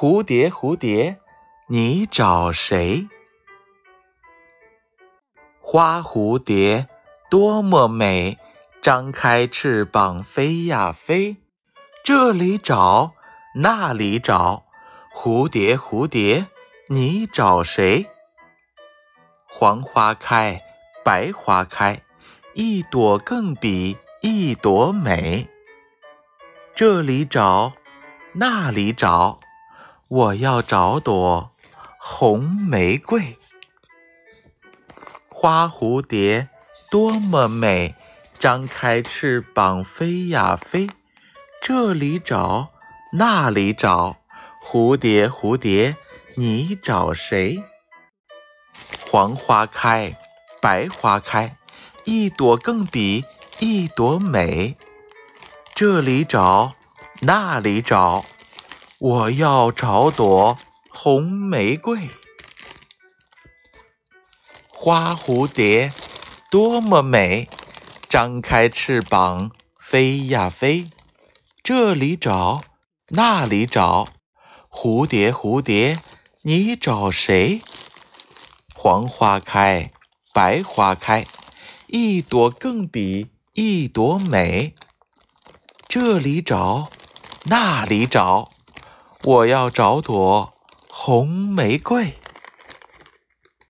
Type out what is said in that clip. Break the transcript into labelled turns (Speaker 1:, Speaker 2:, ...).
Speaker 1: 蝴蝶，蝴蝶，你找谁？花蝴蝶多么美，张开翅膀飞呀飞，这里找，那里找，蝴蝶，蝴蝶，你找谁？黄花开，白花开，一朵更比一朵美。这里找，那里找，我要找朵红玫瑰。花蝴蝶多么美，张开翅膀飞呀飞。这里找，那里找，蝴蝶蝴蝶，你找谁？黄花开，白花开，一朵更比一朵美。这里找，那里找，我要找朵红玫瑰。花蝴蝶多么美，张开翅膀飞呀飞。这里找，那里找，蝴蝶蝴蝶，你找谁？黄花开，白花开，一朵更比一朵美。这里找，那里找，我要找朵红玫瑰。